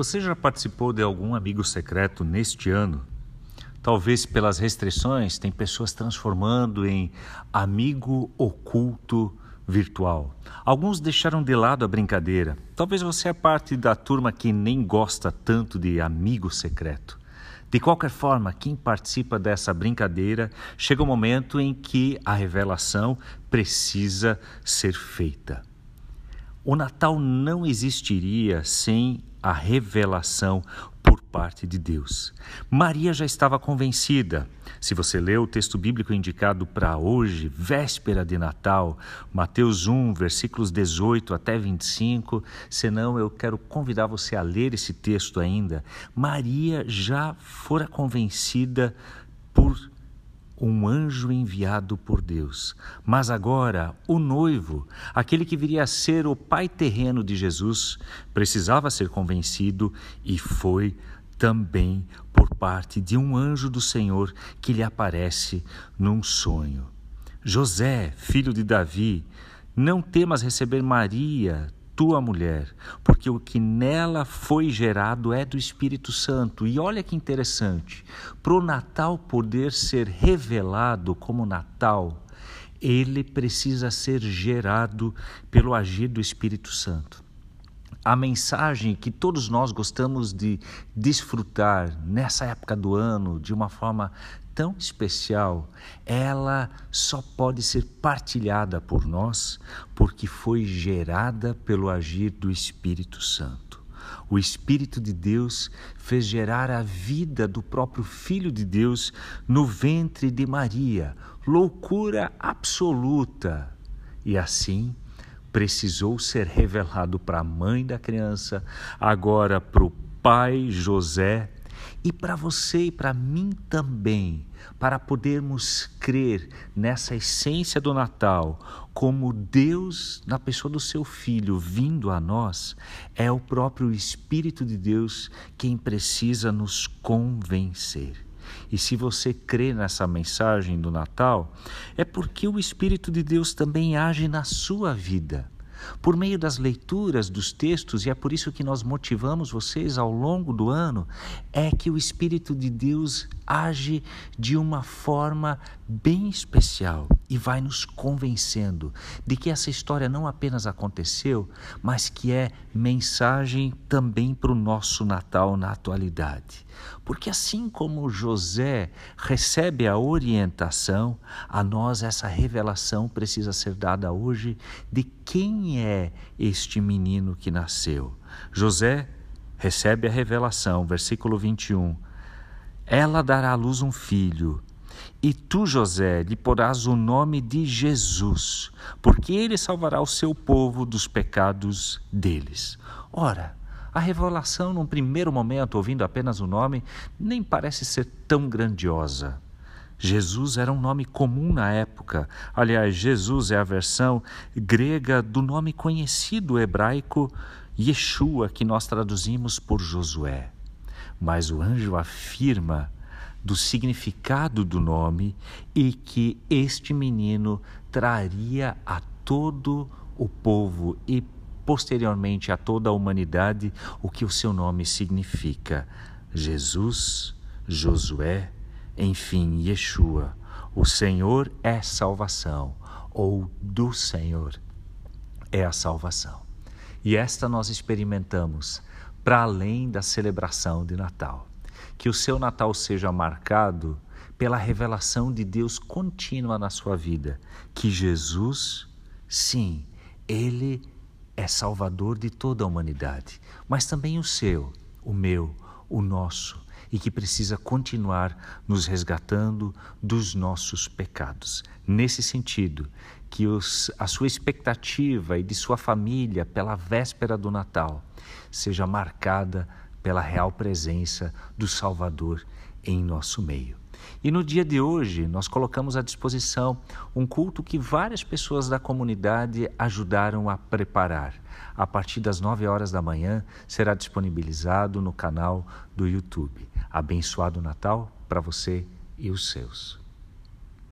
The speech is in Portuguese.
Você já participou de algum amigo secreto neste ano? Talvez pelas restrições, tem pessoas transformando em amigo oculto virtual. Alguns deixaram de lado a brincadeira. Talvez você é parte da turma que nem gosta tanto de amigo secreto. De qualquer forma, quem participa dessa brincadeira chega o um momento em que a revelação precisa ser feita. O Natal não existiria sem a revelação por parte de Deus. Maria já estava convencida. Se você lê o texto bíblico indicado para hoje, véspera de Natal, Mateus 1, versículos 18 até 25, senão eu quero convidar você a ler esse texto ainda. Maria já fora convencida por um anjo enviado por Deus. Mas agora, o noivo, aquele que viria a ser o pai terreno de Jesus, precisava ser convencido e foi também por parte de um anjo do Senhor que lhe aparece num sonho. José, filho de Davi, não temas receber Maria, tua mulher, porque o que nela foi gerado é do Espírito Santo. E olha que interessante, para o Natal poder ser revelado como Natal, ele precisa ser gerado pelo agir do Espírito Santo a mensagem que todos nós gostamos de desfrutar nessa época do ano de uma forma tão especial, ela só pode ser partilhada por nós porque foi gerada pelo agir do Espírito Santo. O Espírito de Deus fez gerar a vida do próprio Filho de Deus no ventre de Maria, loucura absoluta. E assim, precisou ser revelado para a mãe da criança, agora para o pai José e para você e para mim também, para podermos crer nessa essência do Natal, como Deus, na pessoa do seu Filho, vindo a nós, é o próprio Espírito de Deus quem precisa nos convencer. E se você crê nessa mensagem do Natal, é porque o Espírito de Deus também age na sua vida. Por meio das leituras dos textos, e é por isso que nós motivamos vocês ao longo do ano, é que o Espírito de Deus age de uma forma bem especial e vai nos convencendo de que essa história não apenas aconteceu, mas que é mensagem também para o nosso Natal na atualidade. Porque assim como José recebe a orientação, a nós essa revelação precisa ser dada hoje de quem é este menino que nasceu. José recebe a revelação, versículo 21 ela dará à luz um filho, e tu, José, lhe porás o nome de Jesus, porque ele salvará o seu povo dos pecados deles. Ora, a revelação, num primeiro momento, ouvindo apenas o nome, nem parece ser tão grandiosa. Jesus era um nome comum na época. Aliás, Jesus é a versão grega do nome conhecido hebraico Yeshua, que nós traduzimos por Josué. Mas o anjo afirma do significado do nome e que este menino traria a todo o povo e posteriormente a toda a humanidade o que o seu nome significa: Jesus, Josué, enfim, Yeshua. O Senhor é salvação, ou do Senhor é a salvação. E esta nós experimentamos para além da celebração de Natal. Que o seu Natal seja marcado pela revelação de Deus contínua na sua vida, que Jesus, sim, ele é salvador de toda a humanidade, mas também o seu, o meu, o nosso, e que precisa continuar nos resgatando dos nossos pecados. Nesse sentido, que os, a sua expectativa e de sua família pela véspera do Natal seja marcada pela real presença do Salvador em nosso meio. E no dia de hoje, nós colocamos à disposição um culto que várias pessoas da comunidade ajudaram a preparar. A partir das 9 horas da manhã, será disponibilizado no canal do YouTube. Abençoado Natal para você e os seus.